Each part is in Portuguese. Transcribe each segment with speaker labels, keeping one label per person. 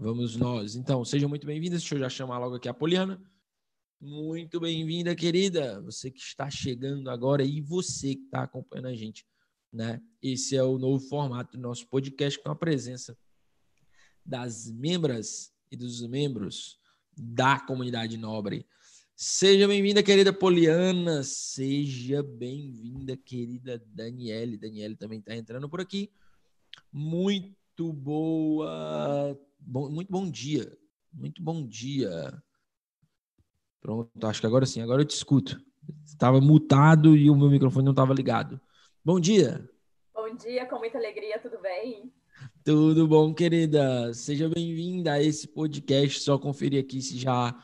Speaker 1: Vamos nós. Então, seja muito bem-vinda. Deixa eu já chamar logo aqui a Poliana. Muito bem-vinda, querida. Você que está chegando agora e você que está acompanhando a gente, né? Esse é o novo formato do nosso podcast com a presença das membras e dos membros da comunidade nobre. Seja bem-vinda, querida Poliana. Seja bem-vinda, querida Daniele. Daniele também está entrando por aqui. Muito boa. Bom, muito bom dia. Muito bom dia. Pronto, acho que agora sim, agora eu te escuto. Estava mutado e o meu microfone não estava ligado. Bom dia.
Speaker 2: Bom dia, com muita alegria, tudo bem?
Speaker 1: Tudo bom, querida? Seja bem-vinda a esse podcast. Só conferir aqui se já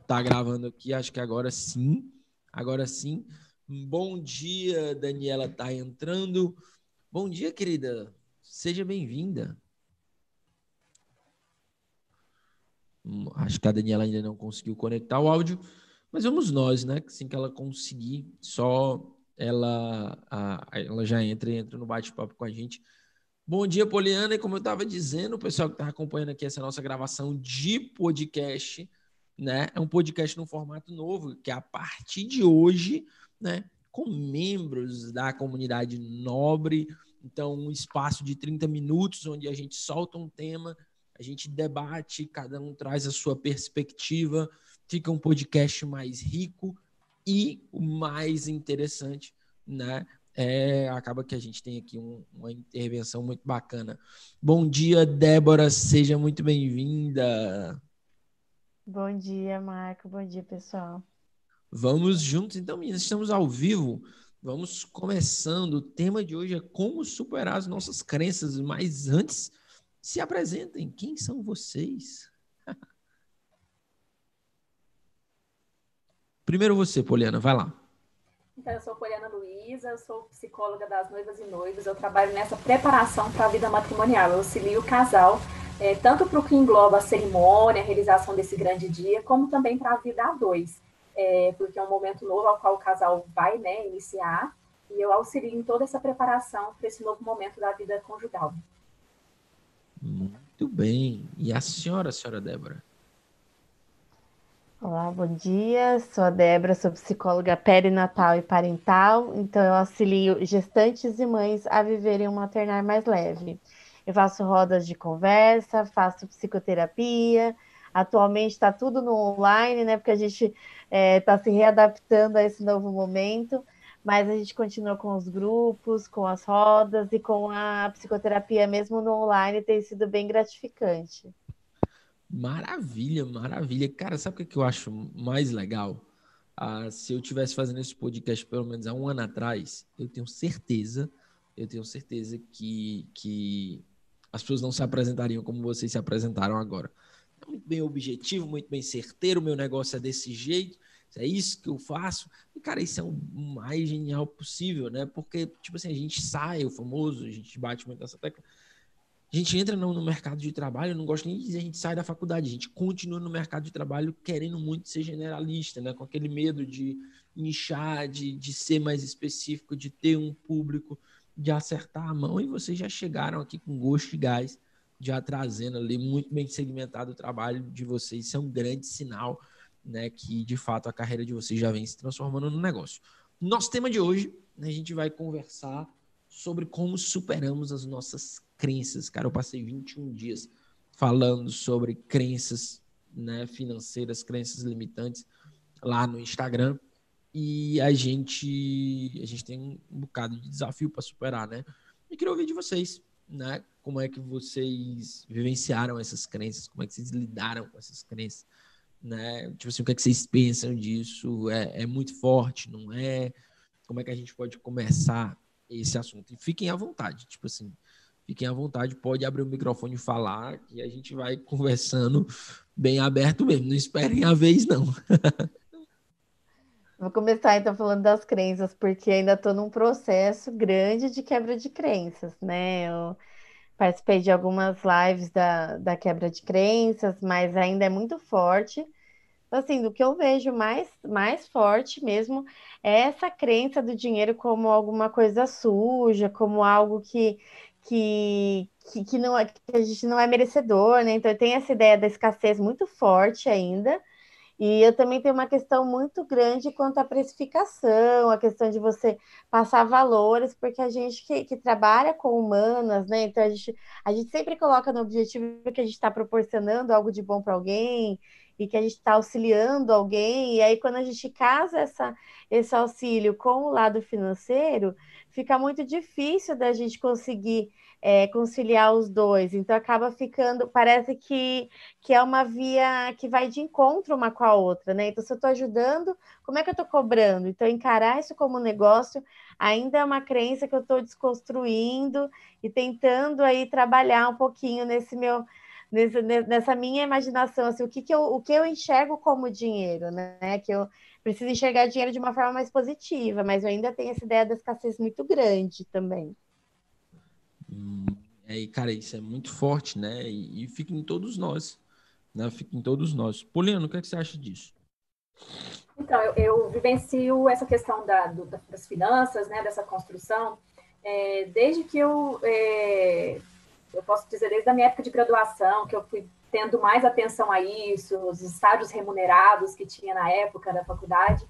Speaker 1: está gravando aqui. Acho que agora sim. Agora sim. Bom dia, Daniela está entrando. Bom dia, querida. Seja bem-vinda. Hum, acho que a Daniela ainda não conseguiu conectar o áudio, mas vamos nós, né? Assim que ela conseguir, só ela, a, ela já entra e entra no bate-papo com a gente. Bom dia, Poliana. E como eu estava dizendo, o pessoal que está acompanhando aqui essa nossa gravação de podcast, né? É um podcast no formato novo, que a partir de hoje, né? Com membros da comunidade nobre. Então, um espaço de 30 minutos onde a gente solta um tema a gente debate, cada um traz a sua perspectiva, fica um podcast mais rico e o mais interessante, né? É, acaba que a gente tem aqui um, uma intervenção muito bacana. Bom dia, Débora, seja muito bem-vinda.
Speaker 3: Bom dia, Marco. Bom dia, pessoal.
Speaker 1: Vamos juntos, então, meninas, estamos ao vivo. Vamos começando. O tema de hoje é como superar as nossas crenças, mas antes se apresentem. Quem são vocês? Primeiro você, Poliana, vai lá.
Speaker 2: Então, eu sou Poliana Luiza, eu sou psicóloga das noivas e noivos, eu trabalho nessa preparação para a vida matrimonial. Eu auxilio o casal, é, tanto para o que engloba a cerimônia, a realização desse grande dia, como também para a vida a dois, é, porque é um momento novo ao qual o casal vai né, iniciar, e eu auxilio em toda essa preparação para esse novo momento da vida conjugal.
Speaker 1: Muito bem. E a senhora, senhora Débora?
Speaker 3: Olá, bom dia. Sou a Débora, sou psicóloga perinatal e parental, então eu auxilio gestantes e mães a viverem um maternar mais leve. Eu faço rodas de conversa, faço psicoterapia. Atualmente está tudo no online, né? Porque a gente está é, tá se readaptando a esse novo momento mas a gente continua com os grupos, com as rodas e com a psicoterapia, mesmo no online, tem sido bem gratificante.
Speaker 1: Maravilha, maravilha. Cara, sabe o que eu acho mais legal? Ah, se eu tivesse fazendo esse podcast pelo menos há um ano atrás, eu tenho certeza, eu tenho certeza que, que as pessoas não se apresentariam como vocês se apresentaram agora. É muito bem objetivo, muito bem certeiro, meu negócio é desse jeito é isso que eu faço. E, cara, isso é o mais genial possível, né? Porque, tipo assim, a gente sai, o famoso, a gente bate muito nessa tecla. A gente entra no, no mercado de trabalho, não gosto nem de dizer a gente sai da faculdade, a gente continua no mercado de trabalho querendo muito ser generalista, né? Com aquele medo de nichar, de, de ser mais específico, de ter um público, de acertar a mão. E vocês já chegaram aqui com gosto e gás, já trazendo ali muito bem segmentado o trabalho de vocês. Isso é um grande sinal né, que de fato a carreira de vocês já vem se transformando no negócio. Nosso tema de hoje, né, a gente vai conversar sobre como superamos as nossas crenças. Cara, eu passei 21 dias falando sobre crenças né, financeiras, crenças limitantes lá no Instagram. E a gente, a gente tem um bocado de desafio para superar, né? E queria ouvir de vocês, né? Como é que vocês vivenciaram essas crenças? Como é que vocês lidaram com essas crenças? Né? Tipo assim, o que, é que vocês pensam disso? É, é muito forte, não é? Como é que a gente pode começar esse assunto? E fiquem à vontade, tipo assim, fiquem à vontade, pode abrir o microfone e falar, que a gente vai conversando bem aberto mesmo. Não esperem a vez, não.
Speaker 3: Vou começar então falando das crenças, porque ainda estou num processo grande de quebra de crenças, né? Eu participei de algumas lives da, da quebra de crenças, mas ainda é muito forte. Então, assim, do que eu vejo mais, mais forte mesmo é essa crença do dinheiro como alguma coisa suja, como algo que, que, que, que, não, é, que a gente não é merecedor, né? Então tem essa ideia da escassez muito forte ainda. E eu também tenho uma questão muito grande quanto à precificação, a questão de você passar valores, porque a gente que, que trabalha com humanas, né? Então a gente, a gente sempre coloca no objetivo que a gente está proporcionando algo de bom para alguém e que a gente está auxiliando alguém, e aí quando a gente casa essa, esse auxílio com o lado financeiro, fica muito difícil da gente conseguir é, conciliar os dois. Então acaba ficando, parece que, que é uma via que vai de encontro uma com a outra, né? Então, se eu estou ajudando, como é que eu estou cobrando? Então, encarar isso como negócio ainda é uma crença que eu estou desconstruindo e tentando aí trabalhar um pouquinho nesse meu. Nessa minha imaginação, assim, o que, que eu, o que eu enxergo como dinheiro, né? Que eu preciso enxergar dinheiro de uma forma mais positiva, mas eu ainda tenho essa ideia da escassez muito grande também.
Speaker 1: Hum, é, e, cara, isso é muito forte, né? E, e fica em todos nós. Né? Fica em todos nós. Poliano, o que, é que você acha disso?
Speaker 2: Então, eu, eu vivencio essa questão da, do, das finanças, né, dessa construção, é, desde que eu, é, eu posso dizer, desde a minha época de graduação, que eu fui tendo mais atenção a isso, os estágios remunerados que tinha na época da faculdade,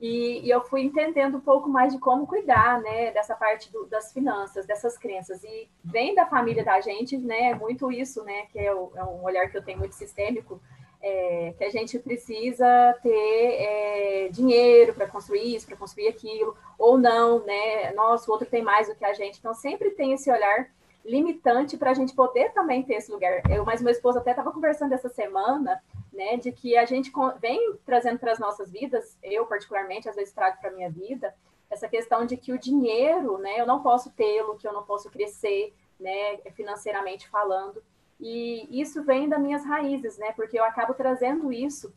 Speaker 2: e, e, eu fui entendendo um pouco mais de como cuidar, né, dessa parte do, das finanças, dessas crenças. E vem da família da gente, né, muito isso, né, que é, o, é um olhar que eu tenho muito sistêmico, é, que a gente precisa ter é, dinheiro para construir isso, para construir aquilo, ou não, né, nossa, o outro tem mais do que a gente. Então, sempre tem esse olhar limitante para a gente poder também ter esse lugar. Eu, mas meu esposo até estava conversando essa semana, né, de que a gente vem trazendo para as nossas vidas, eu particularmente, às vezes trago para a minha vida, essa questão de que o dinheiro, né, eu não posso tê-lo, que eu não posso crescer, né, financeiramente falando, e isso vem das minhas raízes, né, porque eu acabo trazendo isso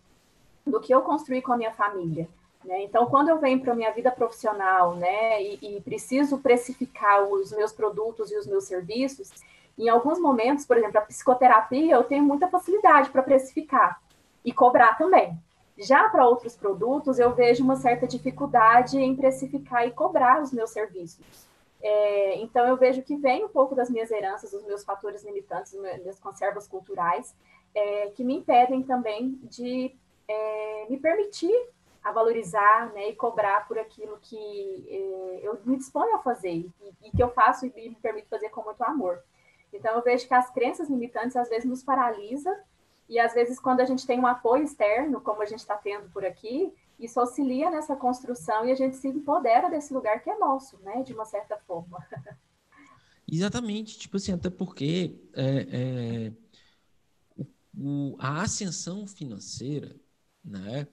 Speaker 2: do que eu construí com a minha família. Né? Então, quando eu venho para a minha vida profissional né, e, e preciso precificar os meus produtos e os meus serviços, em alguns momentos, por exemplo, a psicoterapia, eu tenho muita facilidade para precificar e cobrar também. Já para outros produtos, eu vejo uma certa dificuldade em precificar e cobrar os meus serviços. É, então, eu vejo que vem um pouco das minhas heranças, dos meus fatores limitantes, das conservas culturais, é, que me impedem também de é, me permitir a valorizar né, e cobrar por aquilo que é, eu me disponho a fazer e, e, que eu faço e me permito fazer com muito amor. Então, eu vejo que as crenças limitantes às vezes nos paralisam e às vezes, quando a gente tem um apoio externo, como a gente está tendo por aqui, isso auxilia nessa construção e a gente se empodera desse lugar que é nosso, né? De uma certa forma.
Speaker 1: Exatamente, tipo assim, até porque é, é, o, a ascensão financeira, né?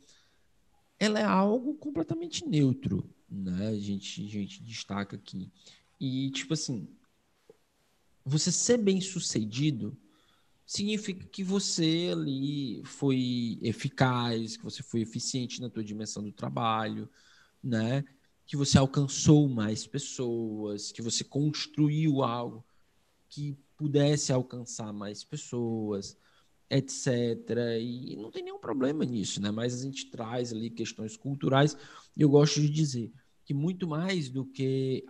Speaker 1: Ela é algo completamente neutro, né? A gente, a gente destaca aqui. E, tipo assim, você ser bem sucedido significa que você ali foi eficaz, que você foi eficiente na tua dimensão do trabalho, né? Que você alcançou mais pessoas, que você construiu algo que pudesse alcançar mais pessoas, etc. E não tem nenhum problema nisso, né? Mas a gente traz ali questões culturais. Eu gosto de dizer que muito mais do que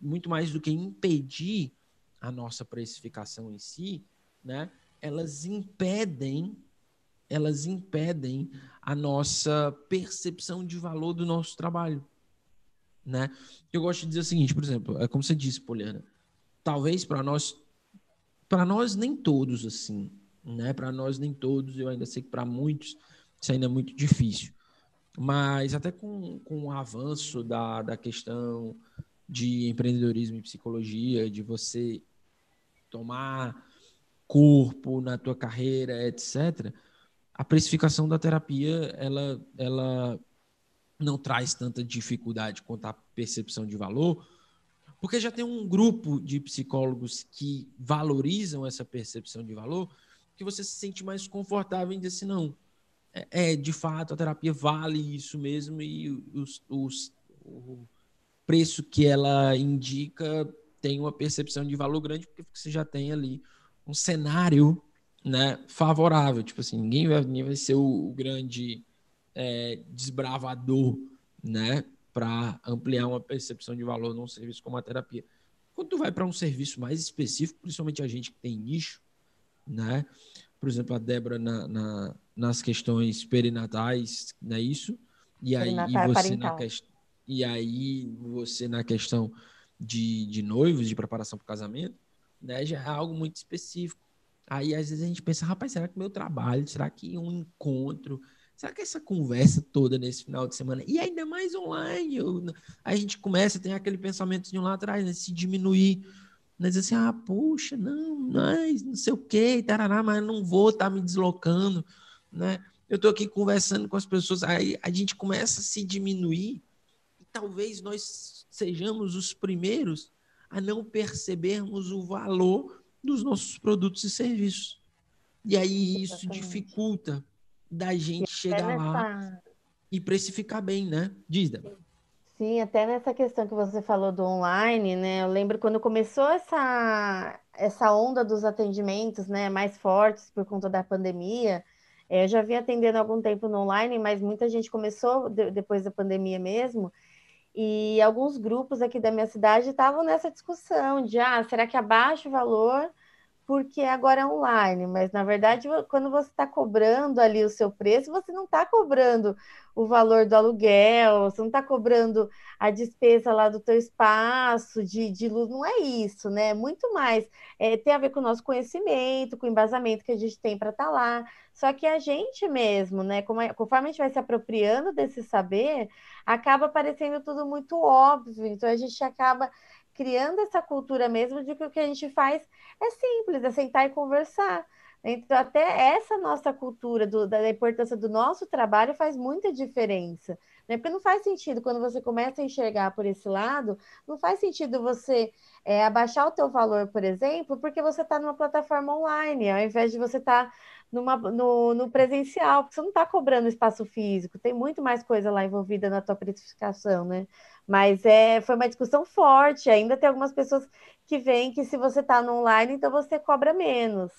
Speaker 1: muito mais do que impedir a nossa precificação em si, né, elas impedem elas impedem a nossa percepção de valor do nosso trabalho, né? Eu gosto de dizer o seguinte, por exemplo, é como você disse, Poliana, talvez para nós para nós nem todos assim, né? Para nós nem todos, eu ainda sei que para muitos isso ainda é muito difícil. Mas até com, com o avanço da, da questão de empreendedorismo e psicologia, de você tomar corpo, na tua carreira, etc., a precificação da terapia ela, ela não traz tanta dificuldade quanto a percepção de valor, porque já tem um grupo de psicólogos que valorizam essa percepção de valor, que você se sente mais confortável em dizer assim, não, é, é de fato, a terapia vale isso mesmo e os, os, o preço que ela indica tem uma percepção de valor grande, porque você já tem ali um cenário né, favorável. Tipo assim, ninguém vai, ninguém vai ser o, o grande é, desbravador né, para ampliar uma percepção de valor num serviço como a terapia. Quando tu vai para um serviço mais específico, principalmente a gente que tem nicho, né? Por exemplo, a Débora na, na, nas questões perinatais, não é isso? E aí, e você na questão e aí você na questão de, de noivos, de preparação para o casamento, né, já é algo muito específico. Aí às vezes a gente pensa, rapaz, será que meu trabalho, será que um encontro, será que essa conversa toda nesse final de semana, e ainda mais online, eu, a gente começa a ter aquele pensamento de lá atrás, né, se diminuir, né, assim, ah, puxa, não, mas não sei o que, tarará, mas não vou estar tá me deslocando, né? Eu estou aqui conversando com as pessoas, aí a gente começa a se diminuir talvez nós sejamos os primeiros a não percebermos o valor dos nossos produtos e serviços. E aí isso Exatamente. dificulta da gente chegar nessa... lá e precificar bem, né? Dizda.
Speaker 3: Sim, até nessa questão que você falou do online, né? Eu lembro quando começou essa, essa onda dos atendimentos, né, mais fortes por conta da pandemia. É, eu já vinha atendendo algum tempo no online, mas muita gente começou de, depois da pandemia mesmo. E alguns grupos aqui da minha cidade estavam nessa discussão de ah, será que abaixa o valor porque agora é online? Mas na verdade, quando você está cobrando ali o seu preço, você não está cobrando o valor do aluguel, você não está cobrando a despesa lá do teu espaço de, de luz, não é isso, né? É muito mais. É, tem a ver com o nosso conhecimento, com o embasamento que a gente tem para estar tá lá. Só que a gente mesmo, né? Conforme a gente vai se apropriando desse saber, acaba parecendo tudo muito óbvio. Então a gente acaba criando essa cultura mesmo de que o que a gente faz é simples, é sentar e conversar. Então, até essa nossa cultura do, da importância do nosso trabalho faz muita diferença. Né? Porque não faz sentido, quando você começa a enxergar por esse lado, não faz sentido você é, abaixar o teu valor, por exemplo, porque você está numa plataforma online, ao invés de você estar tá numa, no, no, presencial, porque você não está cobrando espaço físico, tem muito mais coisa lá envolvida na tua precificação, né? Mas é, foi uma discussão forte, ainda tem algumas pessoas que veem que se você está no online, então você cobra menos.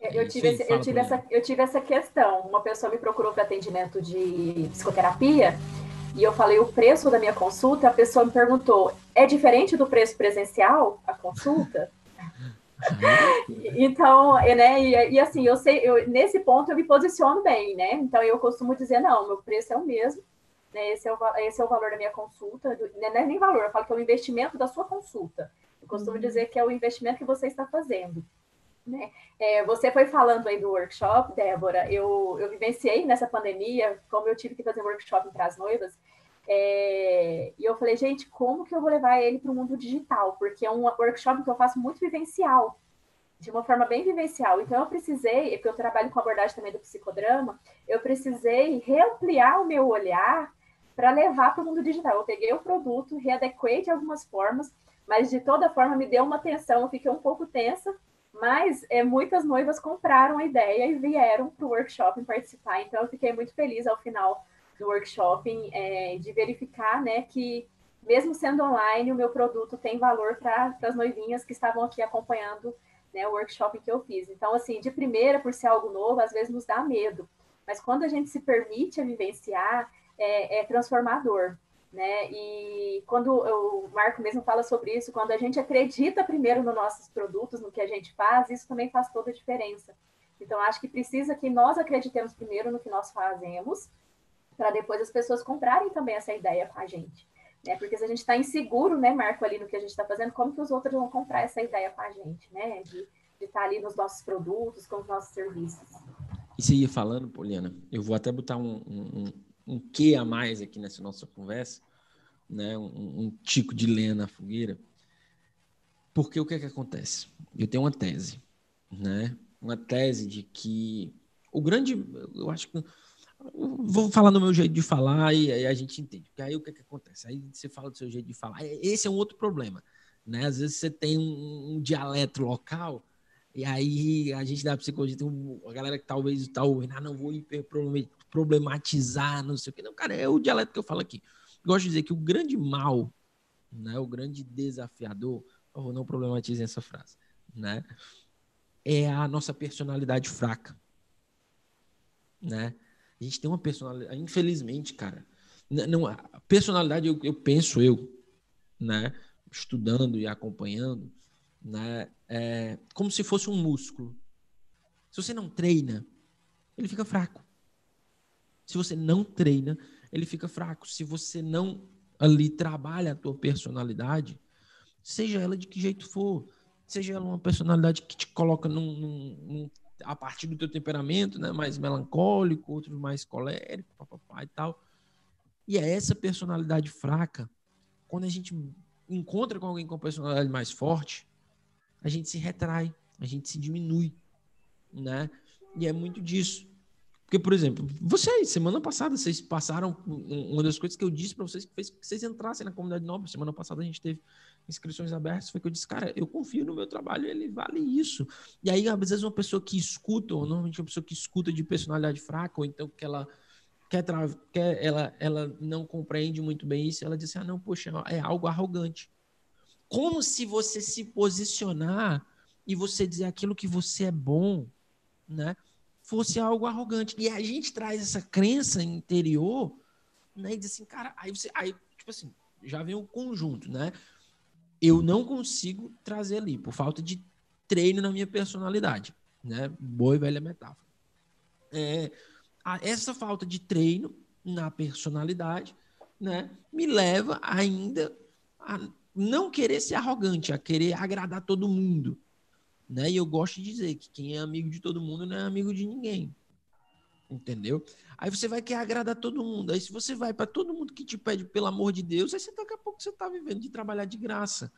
Speaker 2: Eu tive, Sim, esse, eu, tive essa, eu tive essa questão. Uma pessoa me procurou para atendimento de psicoterapia e eu falei o preço da minha consulta. A pessoa me perguntou: é diferente do preço presencial a consulta? então, né, e, e, assim, eu sei, eu, nesse ponto eu me posiciono bem, né? Então eu costumo dizer, não, meu preço é o mesmo, né? Esse é o, esse é o valor da minha consulta, do, né, não é nem valor, eu falo que é o investimento da sua consulta. Eu costumo uhum. dizer que é o investimento que você está fazendo. Né? É, você foi falando aí do workshop, Débora, eu, eu vivenciei nessa pandemia, como eu tive que fazer workshop para as noivas, é, e eu falei, gente, como que eu vou levar ele para o mundo digital? Porque é um workshop que eu faço muito vivencial, de uma forma bem vivencial. Então, eu precisei, porque eu trabalho com abordagem também do psicodrama, eu precisei reampliar o meu olhar para levar para o mundo digital. Eu peguei o produto, readequei de algumas formas, mas de toda forma me deu uma tensão, eu fiquei um pouco tensa, mas é, muitas noivas compraram a ideia e vieram para o workshop participar. Então, eu fiquei muito feliz ao final do workshop é, de verificar né, que, mesmo sendo online, o meu produto tem valor para as noivinhas que estavam aqui acompanhando né, o workshop que eu fiz. Então, assim, de primeira, por ser algo novo, às vezes nos dá medo. Mas quando a gente se permite a vivenciar, é, é transformador. Né? E quando o Marco mesmo fala sobre isso, quando a gente acredita primeiro nos nossos produtos, no que a gente faz, isso também faz toda a diferença. Então, acho que precisa que nós acreditemos primeiro no que nós fazemos, para depois as pessoas comprarem também essa ideia com a gente. Né? Porque se a gente está inseguro, né, Marco, ali no que a gente está fazendo, como que os outros vão comprar essa ideia com a gente, né? De estar tá ali nos nossos produtos, com os nossos serviços.
Speaker 1: E você ia falando, Poliana, eu vou até botar um, um, um quê a mais aqui nessa nossa conversa, né? Um, um tico de lenha na fogueira. Porque o que é que acontece? Eu tenho uma tese, né? Uma tese de que o grande, eu acho que Vou falar no meu jeito de falar e aí a gente entende. Porque aí o que, que acontece? Aí você fala do seu jeito de falar. Esse é um outro problema. Né? Às vezes você tem um, um dialeto local e aí a gente da psicologia tem uma galera que talvez está ouvindo, ah, não vou problematizar, não sei o que. Não, cara, é o dialeto que eu falo aqui. gosto de dizer que o grande mal, né, o grande desafiador, por favor, não problematizem essa frase, né, é a nossa personalidade fraca, né? A gente tem uma personalidade, infelizmente, cara. Não, a personalidade, eu, eu penso eu, né? estudando e acompanhando, né, é como se fosse um músculo. Se você não treina, ele fica fraco. Se você não treina, ele fica fraco. Se você não ali trabalha a tua personalidade, seja ela de que jeito for, seja ela uma personalidade que te coloca num, num, num a partir do teu temperamento, né, mais melancólico, outros mais colérico, papapá e tal. E é essa personalidade fraca, quando a gente encontra com alguém com personalidade mais forte, a gente se retrai, a gente se diminui, né? E é muito disso. Porque, por exemplo, vocês, semana passada, vocês passaram. Uma das coisas que eu disse para vocês que fez que vocês entrassem na comunidade nova. Semana passada a gente teve inscrições abertas. Foi que eu disse, cara, eu confio no meu trabalho, ele vale isso. E aí, às vezes, uma pessoa que escuta, ou normalmente uma pessoa que escuta de personalidade fraca, ou então que ela quer, quer ela, ela não compreende muito bem isso, ela diz assim, ah, não, poxa, é algo arrogante. Como se você se posicionar e você dizer aquilo que você é bom, né? Fosse algo arrogante. E a gente traz essa crença interior, né? E diz assim, cara, aí você, aí, tipo assim, já vem o um conjunto, né? Eu não consigo trazer ali, por falta de treino na minha personalidade, né? Boa e velha metáfora. É, essa falta de treino na personalidade, né, me leva ainda a não querer ser arrogante, a querer agradar todo mundo, né? E eu gosto de dizer que quem é amigo de todo mundo não é amigo de ninguém. Entendeu? Aí você vai querer agradar todo mundo. Aí se você vai para todo mundo que te pede pelo amor de Deus, aí você daqui a pouco você está vivendo de trabalhar de graça,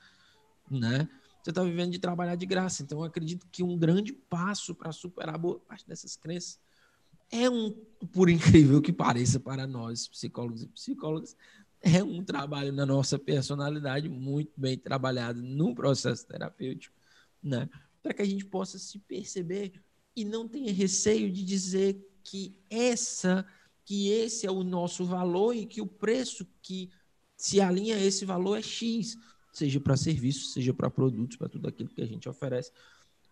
Speaker 1: né? Você está vivendo de trabalhar de graça. Então eu acredito que um grande passo para superar boa parte dessas crenças é um, por incrível que pareça para nós, psicólogos e psicólogas, é um trabalho na nossa personalidade muito bem trabalhado no processo terapêutico, né? Para que a gente possa se perceber e não tenha receio de dizer que essa, que esse é o nosso valor e que o preço que se alinha a esse valor é X, seja para serviços, seja para produtos, para tudo aquilo que a gente oferece.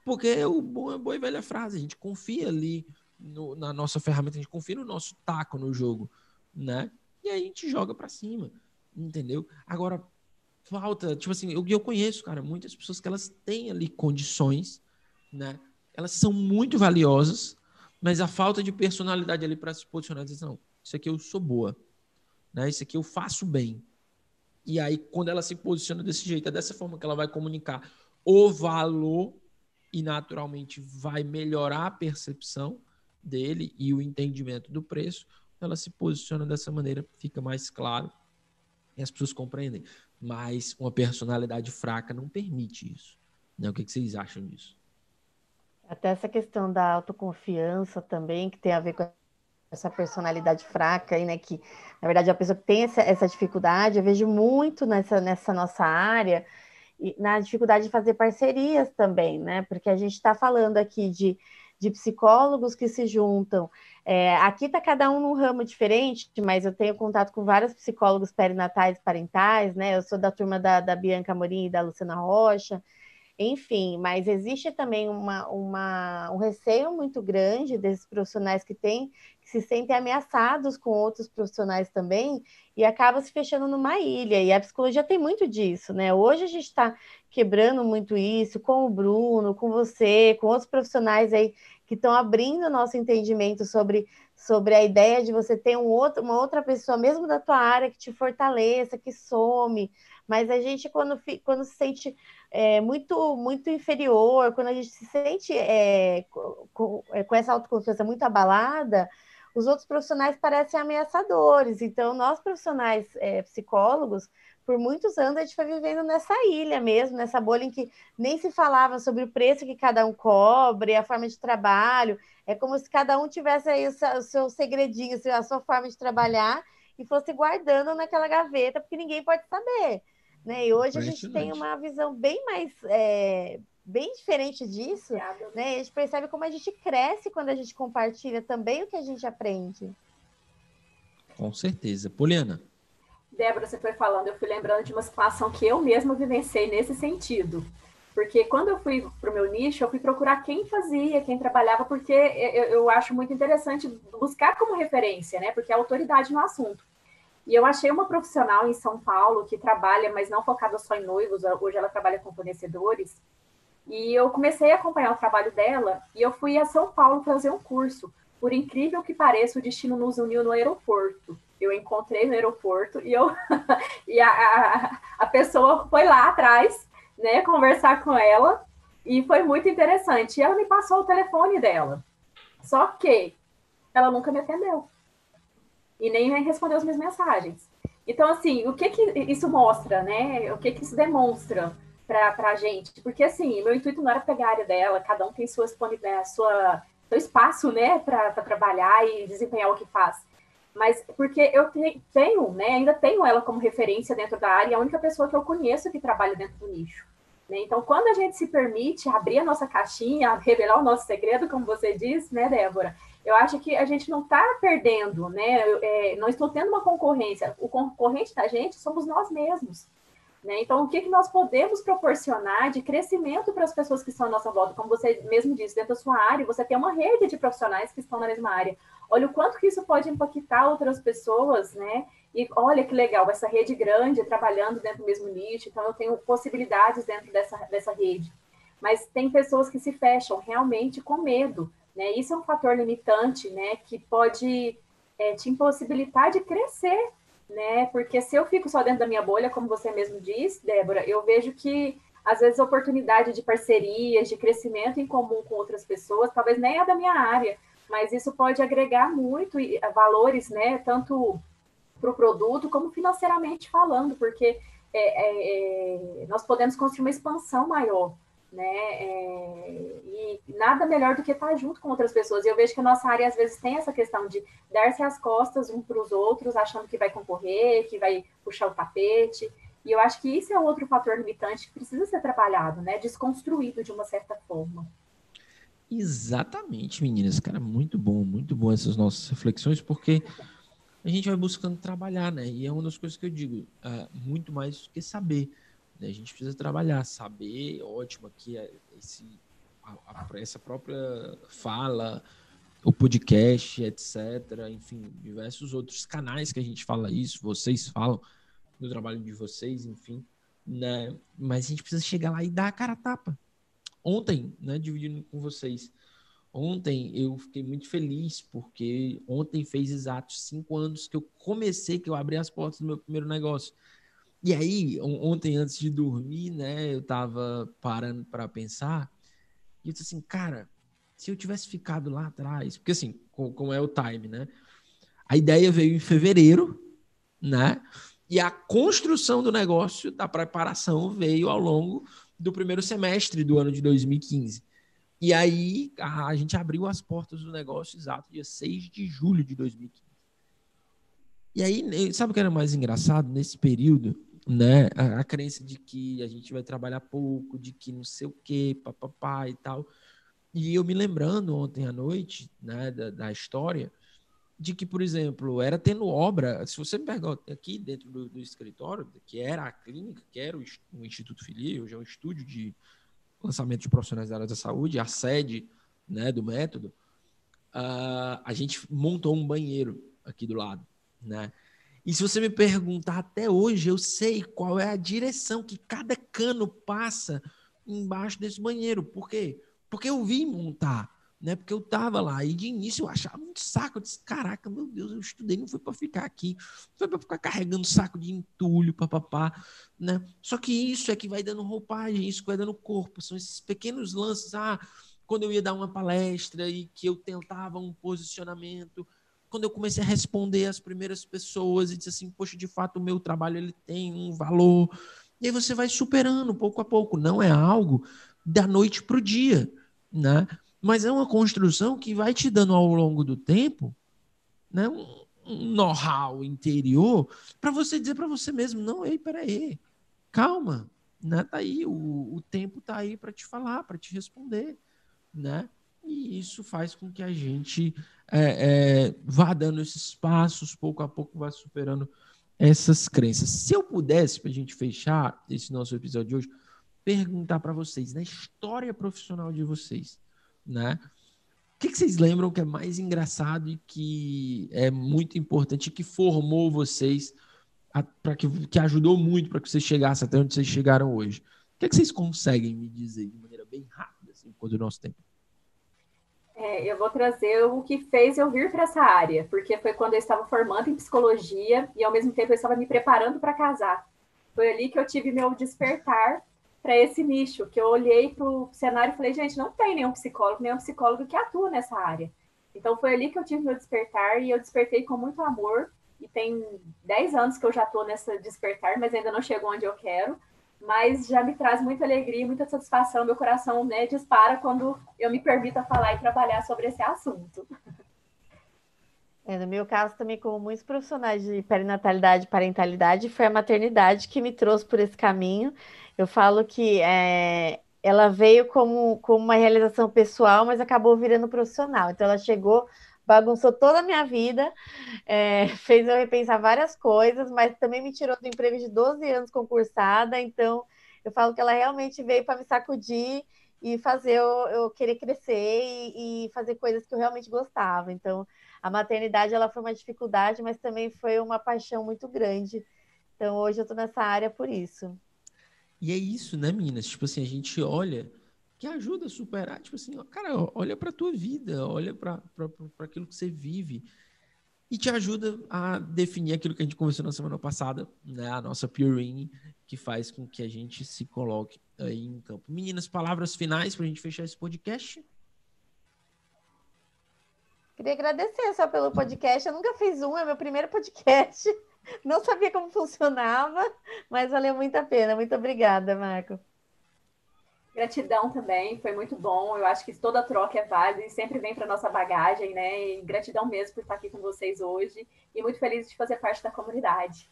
Speaker 1: Porque o bom, a boa e velha frase, a gente confia ali no, na nossa ferramenta, a gente confia no nosso taco no jogo, né? E aí a gente joga para cima, entendeu? Agora, falta, tipo assim, eu, eu conheço, cara, muitas pessoas que elas têm ali condições, né? Elas são muito valiosas, mas a falta de personalidade ali para se posicionar, dizer, não, isso aqui eu sou boa, né? Isso aqui eu faço bem. E aí, quando ela se posiciona desse jeito, é dessa forma que ela vai comunicar o valor e naturalmente vai melhorar a percepção dele e o entendimento do preço, ela se posiciona dessa maneira, fica mais claro e as pessoas compreendem. Mas uma personalidade fraca não permite isso. Né? O que, que vocês acham disso?
Speaker 3: Até essa questão da autoconfiança também, que tem a ver com essa personalidade fraca, aí, né? Que, na verdade, a pessoa que tem essa, essa dificuldade, eu vejo muito nessa, nessa nossa área, e na dificuldade de fazer parcerias também, né? Porque a gente está falando aqui de de psicólogos que se juntam. É, aqui está cada um num ramo diferente, mas eu tenho contato com vários psicólogos perinatais parentais, né? Eu sou da turma da, da Bianca Morim e da Luciana Rocha, enfim, mas existe também uma, uma, um receio muito grande desses profissionais que têm, que se sentem ameaçados com outros profissionais também, e acaba se fechando numa ilha. E a psicologia tem muito disso, né? Hoje a gente está quebrando muito isso com o Bruno, com você, com outros profissionais aí que estão abrindo o nosso entendimento sobre, sobre a ideia de você ter um outro, uma outra pessoa, mesmo da tua área, que te fortaleça, que some. Mas a gente, quando, quando se sente é, muito, muito inferior, quando a gente se sente é, com, é, com essa autoconfiança muito abalada, os outros profissionais parecem ameaçadores. Então, nós profissionais é, psicólogos, por muitos anos a gente foi vivendo nessa ilha mesmo, nessa bolha em que nem se falava sobre o preço que cada um cobre, a forma de trabalho. É como se cada um tivesse aí o seu, o seu segredinho, a sua forma de trabalhar e fosse guardando naquela gaveta, porque ninguém pode saber. Né? E hoje a gente tem uma visão bem mais é, bem diferente disso, né? A gente percebe como a gente cresce quando a gente compartilha também o que a gente aprende.
Speaker 1: Com certeza. Poliana.
Speaker 2: Débora, você foi falando, eu fui lembrando de uma situação que eu mesma vivenciei nesse sentido. Porque quando eu fui para o meu nicho, eu fui procurar quem fazia, quem trabalhava, porque eu, eu acho muito interessante buscar como referência, né? Porque é autoridade no assunto. E eu achei uma profissional em São Paulo que trabalha, mas não focada só em noivos, hoje ela trabalha com fornecedores. E eu comecei a acompanhar o trabalho dela e eu fui a São Paulo fazer um curso. Por incrível que pareça, o destino nos uniu no aeroporto. Eu encontrei no aeroporto e, eu, e a, a, a pessoa foi lá atrás, né, conversar com ela e foi muito interessante. E ela me passou o telefone dela. Só que ela nunca me atendeu e nem respondeu as minhas mensagens. Então, assim, o que que isso mostra, né? O que que isso demonstra para a gente? Porque, assim, meu intuito não era pegar a área dela, cada um tem sua, né, sua, seu espaço, né, para trabalhar e desempenhar o que faz. Mas porque eu tenho, né, ainda tenho ela como referência dentro da área, e a única pessoa que eu conheço que trabalha dentro do nicho. Né? Então, quando a gente se permite abrir a nossa caixinha, revelar o nosso segredo, como você disse, né, Débora? Eu acho que a gente não está perdendo, né? É, não estou tendo uma concorrência. O concorrente da gente somos nós mesmos. Né? Então, o que, que nós podemos proporcionar de crescimento para as pessoas que estão à nossa volta? Como você mesmo disse, dentro da sua área, você tem uma rede de profissionais que estão na mesma área. Olha o quanto que isso pode impactar outras pessoas, né? E olha que legal, essa rede grande trabalhando dentro do mesmo nicho, então eu tenho possibilidades dentro dessa, dessa rede. Mas tem pessoas que se fecham realmente com medo, né? Isso é um fator limitante, né, que pode é, te impossibilitar de crescer, né? Porque se eu fico só dentro da minha bolha, como você mesmo disse, Débora, eu vejo que às vezes oportunidade de parcerias, de crescimento em comum com outras pessoas, talvez nem é da minha área, mas isso pode agregar muito valores, né? Tanto para o produto como financeiramente falando, porque é, é, é, nós podemos construir uma expansão maior né? É, e nada melhor do que estar junto com outras pessoas. E eu vejo que a nossa área às vezes tem essa questão de dar-se as costas um para os outros, achando que vai concorrer, que vai puxar o tapete. E eu acho que isso é outro fator limitante que precisa ser trabalhado, né? Desconstruído de uma certa forma.
Speaker 1: Exatamente, meninas. Cara, muito bom, muito bom essas nossas reflexões, porque a gente vai buscando trabalhar, né? E é uma das coisas que eu digo, uh, muito mais do que saber né? A gente precisa trabalhar, saber, ótimo, aqui é esse, a, a, essa própria fala, o podcast, etc. Enfim, diversos outros canais que a gente fala isso, vocês falam do trabalho de vocês, enfim. Né? Mas a gente precisa chegar lá e dar a cara a tapa. Ontem, né, dividindo com vocês, ontem eu fiquei muito feliz porque ontem fez exatos cinco anos que eu comecei, que eu abri as portas do meu primeiro negócio. E aí, ontem antes de dormir, né, eu tava parando para pensar e eu disse assim, cara, se eu tivesse ficado lá atrás, porque assim, como é o time, né? A ideia veio em fevereiro, né? E a construção do negócio, da preparação, veio ao longo do primeiro semestre do ano de 2015. E aí a, gente abriu as portas do negócio exato dia 6 de julho de 2015. E aí, sabe o que era mais engraçado? Nesse período, né? A, a, crença de que a gente vai trabalhar pouco, de que não sei o quê, papapá e tal. E eu me lembrando ontem à noite, né, da, da história, de que, por exemplo, era tendo obra, se você pegar aqui dentro do, do escritório, que era a clínica, que era o, o Instituto Filia, hoje é um estúdio de lançamento de profissionais da área da saúde, a sede né, do método, uh, a gente montou um banheiro aqui do lado, né? E se você me perguntar até hoje, eu sei qual é a direção que cada cano passa embaixo desse banheiro. Por quê? Porque eu vim montar, né? Porque eu tava lá e de início eu achava um saco. Eu disse, caraca, meu Deus, eu estudei, não foi para ficar aqui, foi para ficar carregando saco de entulho, papapá, né? Só que isso é que vai dando roupagem, isso que vai dando corpo, são esses pequenos lances. Ah, quando eu ia dar uma palestra e que eu tentava um posicionamento, quando eu comecei a responder as primeiras pessoas e disse assim, poxa, de fato o meu trabalho ele tem um valor. E aí você vai superando pouco a pouco. Não é algo da noite para o dia, né? Mas é uma construção que vai te dando ao longo do tempo, né? Um, um know-how interior para você dizer para você mesmo, não, ei, peraí, calma, né? Tá aí, o, o tempo tá aí para te falar, para te responder, né? E isso faz com que a gente é, é, vá dando esses passos, pouco a pouco vá superando essas crenças. Se eu pudesse, para a gente fechar esse nosso episódio de hoje, perguntar para vocês, na história profissional de vocês, né? que, que vocês lembram que é mais engraçado e que é muito importante, que formou vocês, para que, que ajudou muito para que vocês chegassem até onde vocês chegaram hoje? O que, que vocês conseguem me dizer de maneira bem rápida, assim, o nosso tempo?
Speaker 2: É, eu vou trazer o que fez eu vir para essa área, porque foi quando eu estava formando em psicologia e ao mesmo tempo eu estava me preparando para casar. Foi ali que eu tive meu despertar para esse nicho, que eu olhei para o cenário e falei, gente, não tem nenhum psicólogo, nenhum psicólogo que atua nessa área. Então foi ali que eu tive meu despertar e eu despertei com muito amor. E tem 10 anos que eu já estou nessa despertar, mas ainda não chegou onde eu quero. Mas já me traz muita alegria, muita satisfação. Meu coração né, dispara quando eu me permito falar e trabalhar sobre esse assunto.
Speaker 3: É, no meu caso, também, como muitos profissionais de perinatalidade e parentalidade, foi a maternidade que me trouxe por esse caminho. Eu falo que é, ela veio como, como uma realização pessoal, mas acabou virando profissional. Então, ela chegou, bagunçou toda a minha vida, é, fez eu repensar várias coisas, mas também me tirou do emprego de 12 anos concursada. Então, eu falo que ela realmente veio para me sacudir e fazer eu, eu querer crescer e, e fazer coisas que eu realmente gostava. Então, a maternidade ela foi uma dificuldade, mas também foi uma paixão muito grande. Então hoje eu estou nessa área por isso.
Speaker 1: E é isso, né, meninas? Tipo assim, a gente olha que ajuda a superar, tipo assim, ó, cara, olha para tua vida, olha para aquilo que você vive e te ajuda a definir aquilo que a gente conversou na semana passada, né, a nossa Purine, que faz com que a gente se coloque aí em campo. Meninas, palavras finais para a gente fechar esse podcast?
Speaker 3: Queria agradecer só pelo podcast. Eu nunca fiz um, é meu primeiro podcast. Não sabia como funcionava, mas valeu muito a pena. Muito obrigada, Marco.
Speaker 2: Gratidão também, foi muito bom. Eu acho que toda troca é válida e sempre vem para nossa bagagem, né? E gratidão mesmo por estar aqui com vocês hoje e muito feliz de fazer parte da comunidade.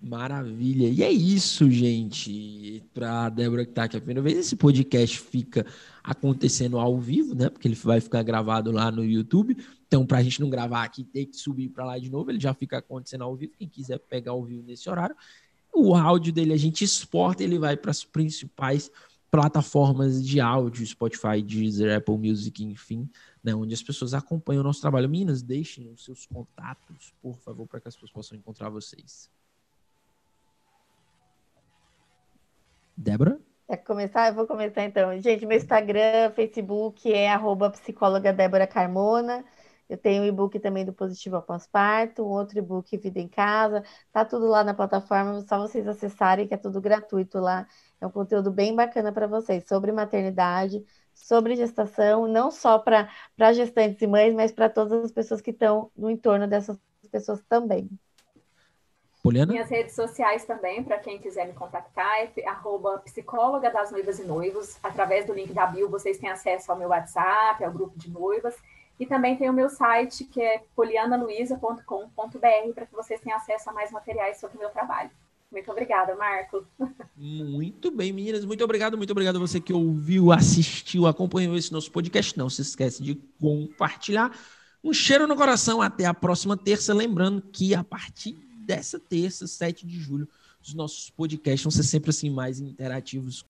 Speaker 1: Maravilha. E é isso, gente. Para Débora que está aqui a primeira vez, esse podcast fica acontecendo ao vivo, né? Porque ele vai ficar gravado lá no YouTube. Então, para a gente não gravar aqui, ter que subir para lá de novo, ele já fica acontecendo ao vivo. Quem quiser pegar ao vivo nesse horário, o áudio dele a gente exporta, ele vai para as principais plataformas de áudio, Spotify, Deezer, Apple Music, enfim, né, onde as pessoas acompanham o nosso trabalho. Minas, deixem os seus contatos, por favor, para que as pessoas possam encontrar vocês. Débora?
Speaker 3: Quer começar? Eu vou começar então. Gente, meu Instagram, Facebook é arroba psicóloga Débora Carmona. Eu tenho o e-book também do Positivo Após Parto, um outro e-book Vida em Casa. Tá tudo lá na plataforma, só vocês acessarem, que é tudo gratuito lá. É um conteúdo bem bacana para vocês sobre maternidade, sobre gestação, não só para gestantes e mães, mas para todas as pessoas que estão no entorno dessas pessoas também.
Speaker 1: Poliana?
Speaker 2: Minhas redes sociais também, para quem quiser me contactar, é arroba psicóloga das noivas e noivos. Através do link da bio, vocês têm acesso ao meu WhatsApp, ao grupo de noivas. E também tem o meu site, que é polianaluiza.com.br, para que vocês tenham acesso a mais materiais sobre o meu trabalho. Muito obrigada, Marco.
Speaker 1: Muito bem, meninas. Muito obrigado, muito obrigado a você que ouviu, assistiu, acompanhou esse nosso podcast. Não se esquece de compartilhar. Um cheiro no coração. Até a próxima terça. Lembrando que a partir dessa terça, 7 de julho, os nossos podcasts vão ser sempre assim mais interativos